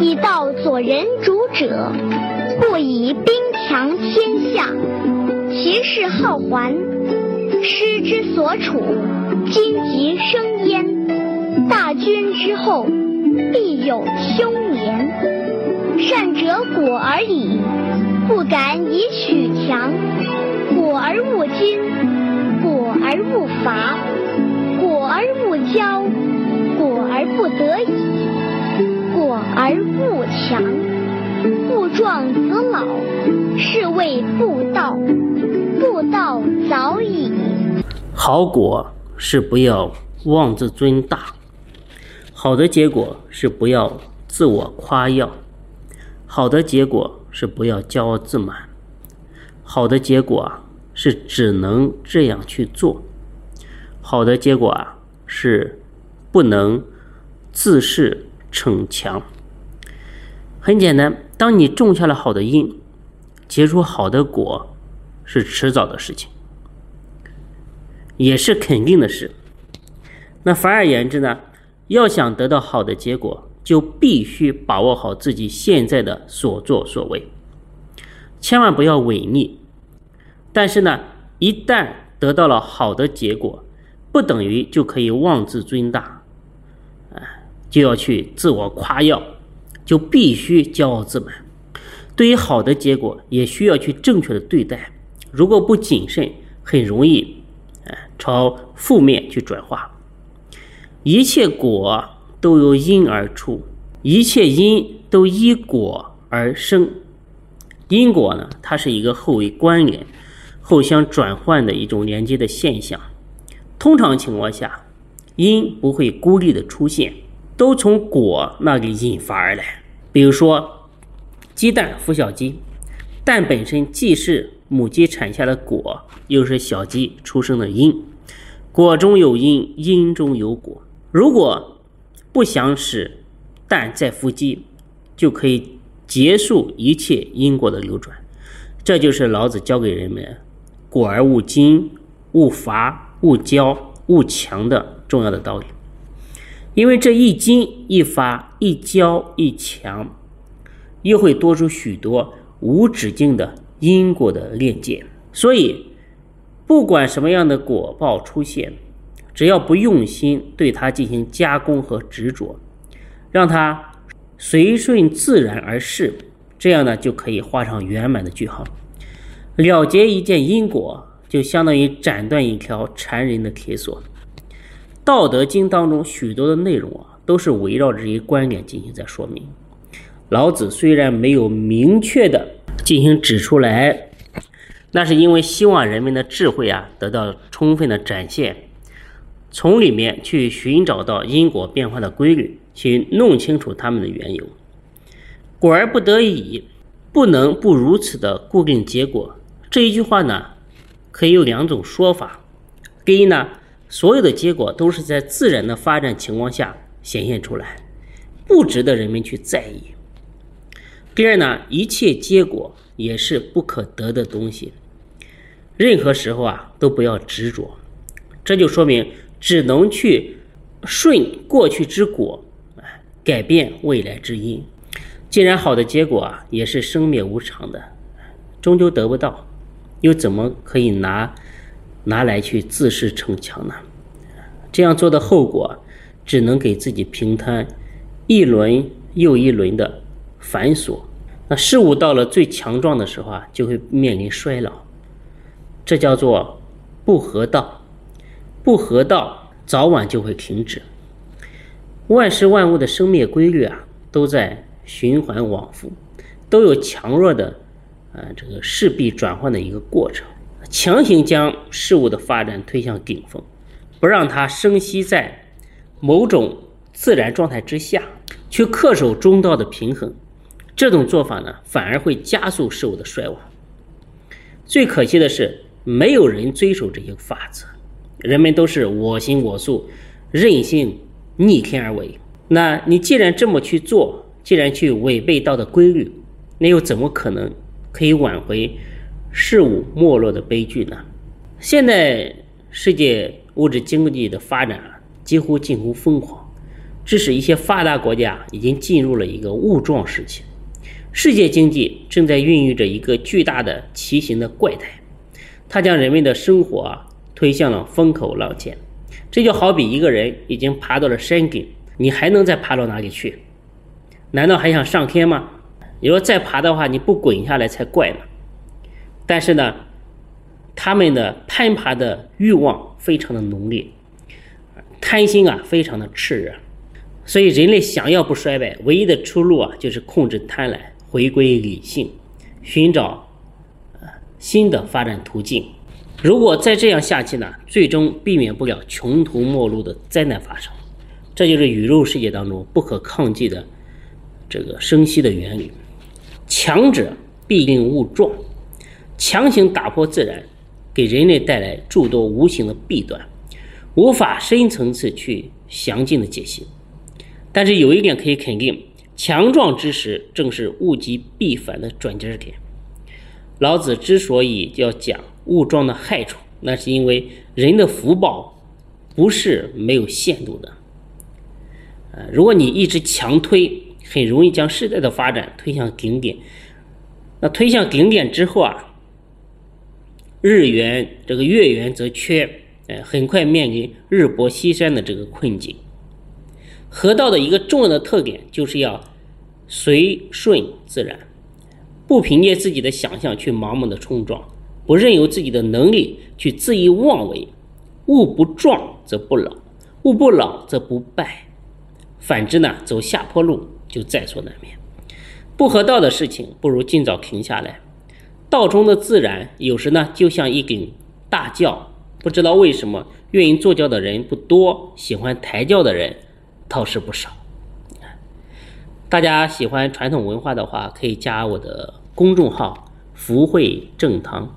以道左人主者，故以兵强天下，其势好还。师之所处，荆棘生焉。大军之后，必有凶年。善者果而已，不敢以取强。果而勿矜，果而勿伐，果而勿骄，而勿强。故壮则老，是谓不道。不道早已。好果是不要妄自尊大，好的结果是不要自我夸耀，好的结果是不要骄傲自满，好的结果啊是只能这样去做，好的结果啊是不能自恃逞强。很简单，当你种下了好的因，结出好的果，是迟早的事情。也是肯定的事。那反而言之呢，要想得到好的结果，就必须把握好自己现在的所作所为，千万不要违逆。但是呢，一旦得到了好的结果，不等于就可以妄自尊大，哎，就要去自我夸耀，就必须骄傲自满。对于好的结果，也需要去正确的对待。如果不谨慎，很容易。朝负面去转化，一切果都由因而出，一切因都依果而生。因果呢，它是一个互为关联、互相转换的一种连接的现象。通常情况下，因不会孤立的出现，都从果那里引发而来。比如说，鸡蛋孵小鸡，蛋本身既是母鸡产下的果，又是小鸡出生的因。果中有因，因中有果。如果不想使蛋再孵鸡，就可以结束一切因果的流转。这就是老子教给人们“果而勿矜，勿伐，勿骄，勿强”的重要的道理。因为这一矜一发一交一强，又会多出许多无止境的因果的链接，所以。不管什么样的果报出现，只要不用心对它进行加工和执着，让它随顺自然而逝，这样呢就可以画上圆满的句号。了结一件因果，就相当于斩断一条缠人的铁锁。《道德经》当中许多的内容啊，都是围绕这一观点进行在说明。老子虽然没有明确的进行指出来。那是因为希望人们的智慧啊得到充分的展现，从里面去寻找到因果变化的规律，去弄清楚它们的缘由。果而不得已，不能不如此的固定结果。这一句话呢，可以有两种说法：第一呢，所有的结果都是在自然的发展情况下显现出来，不值得人们去在意；第二呢，一切结果也是不可得的东西。任何时候啊，都不要执着，这就说明只能去顺过去之果，改变未来之因。既然好的结果啊，也是生灭无常的，终究得不到，又怎么可以拿拿来去自恃逞强呢？这样做的后果，只能给自己平摊一轮又一轮的繁琐。那事物到了最强壮的时候啊，就会面临衰老。这叫做不合道，不合道早晚就会停止。万事万物的生灭规律啊，都在循环往复，都有强弱的，呃，这个势必转换的一个过程。强行将事物的发展推向顶峰，不让它生息在某种自然状态之下，去恪守中道的平衡，这种做法呢，反而会加速事物的衰亡。最可惜的是。没有人遵守这些法则，人们都是我行我素，任性逆天而为。那你既然这么去做，既然去违背道德规律，那又怎么可能可以挽回事物没落的悲剧呢？现在世界物质经济的发展几乎近乎疯狂，致使一些发达国家已经进入了一个物状时期，世界经济正在孕育着一个巨大的畸形的怪胎，它将人们的生活啊推向了风口浪尖。这就好比一个人已经爬到了山顶，你还能再爬到哪里去？难道还想上天吗？你说再爬的话，你不滚下来才怪呢。但是呢，他们的攀爬的欲望非常的浓烈，贪心啊非常的炽热。所以，人类想要不衰败，唯一的出路啊，就是控制贪婪，回归理性，寻找新的发展途径。如果再这样下去呢，最终避免不了穷途末路的灾难发生。这就是宇宙世界当中不可抗拒的这个生息的原理：强者必令物壮，强行打破自然，给人类带来诸多无形的弊端，无法深层次去详尽的解析。但是有一点可以肯定，强壮之时正是物极必反的转折点。老子之所以要讲物壮的害处，那是因为人的福报不是没有限度的。呃，如果你一直强推，很容易将时代的发展推向顶点。那推向顶点之后啊，日元这个月圆则缺，呃，很快面临日薄西山的这个困境。河道的一个重要的特点就是要随顺自然，不凭借自己的想象去盲目的冲撞，不任由自己的能力去恣意妄为。物不壮则不老，物不老则不败。反之呢，走下坡路就在所难免。不合道的事情，不如尽早停下来。道中的自然，有时呢就像一顶大轿，不知道为什么愿意坐轿的人不多，喜欢抬轿的人。倒是不少。大家喜欢传统文化的话，可以加我的公众号“福慧正堂”，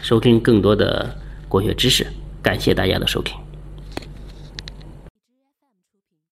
收听更多的国学知识。感谢大家的收听。